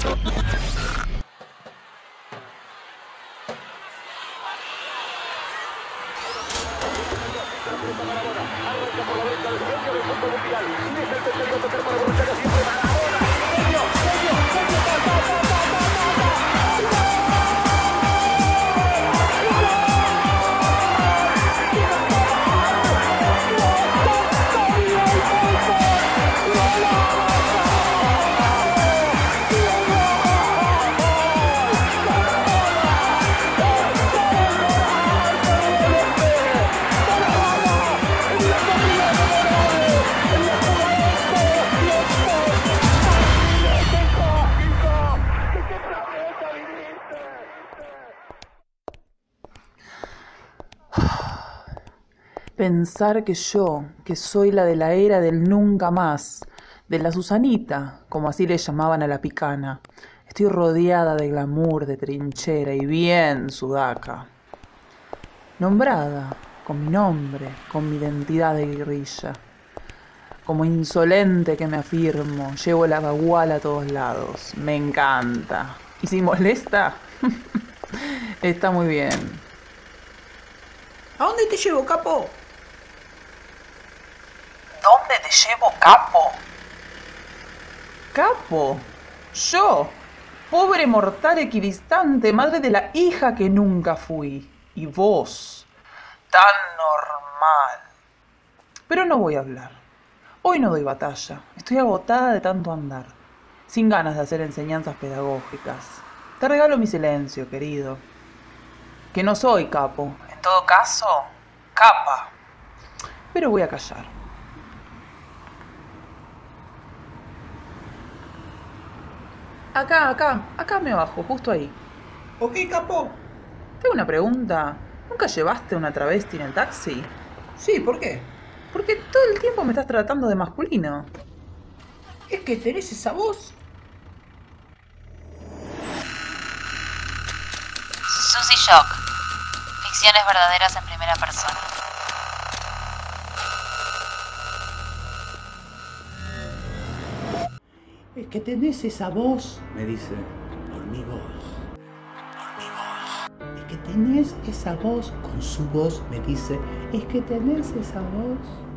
Algo está por la venta, el campeón del fútbol mundial. Y es el tercer tocar para Borruchaga. Pensar que yo, que soy la de la era del nunca más, de la Susanita, como así le llamaban a la picana, estoy rodeada de glamour, de trinchera y bien sudaca. Nombrada, con mi nombre, con mi identidad de guerrilla. Como insolente que me afirmo, llevo la baguala a todos lados. Me encanta. Y si molesta, está muy bien. ¿A dónde te llevo, capo? ¿Dónde te llevo, capo? ¿Capo? Yo, pobre mortal equidistante, madre de la hija que nunca fui. Y vos, tan normal. Pero no voy a hablar. Hoy no doy batalla. Estoy agotada de tanto andar. Sin ganas de hacer enseñanzas pedagógicas. Te regalo mi silencio, querido. Que no soy capo. En todo caso, capa. Pero voy a callar. Acá, acá, acá me bajo, justo ahí. Ok, capo. Tengo una pregunta. ¿Nunca llevaste una travesti en el taxi? Sí, ¿por qué? Porque todo el tiempo me estás tratando de masculino. Es que tenés esa voz. Susy Shock. Ficciones verdaderas en primera persona. Es que tenés esa voz, me dice, por mi voz. Por mi voz. Es que tenés esa voz, con su voz me dice, es que tenés esa voz.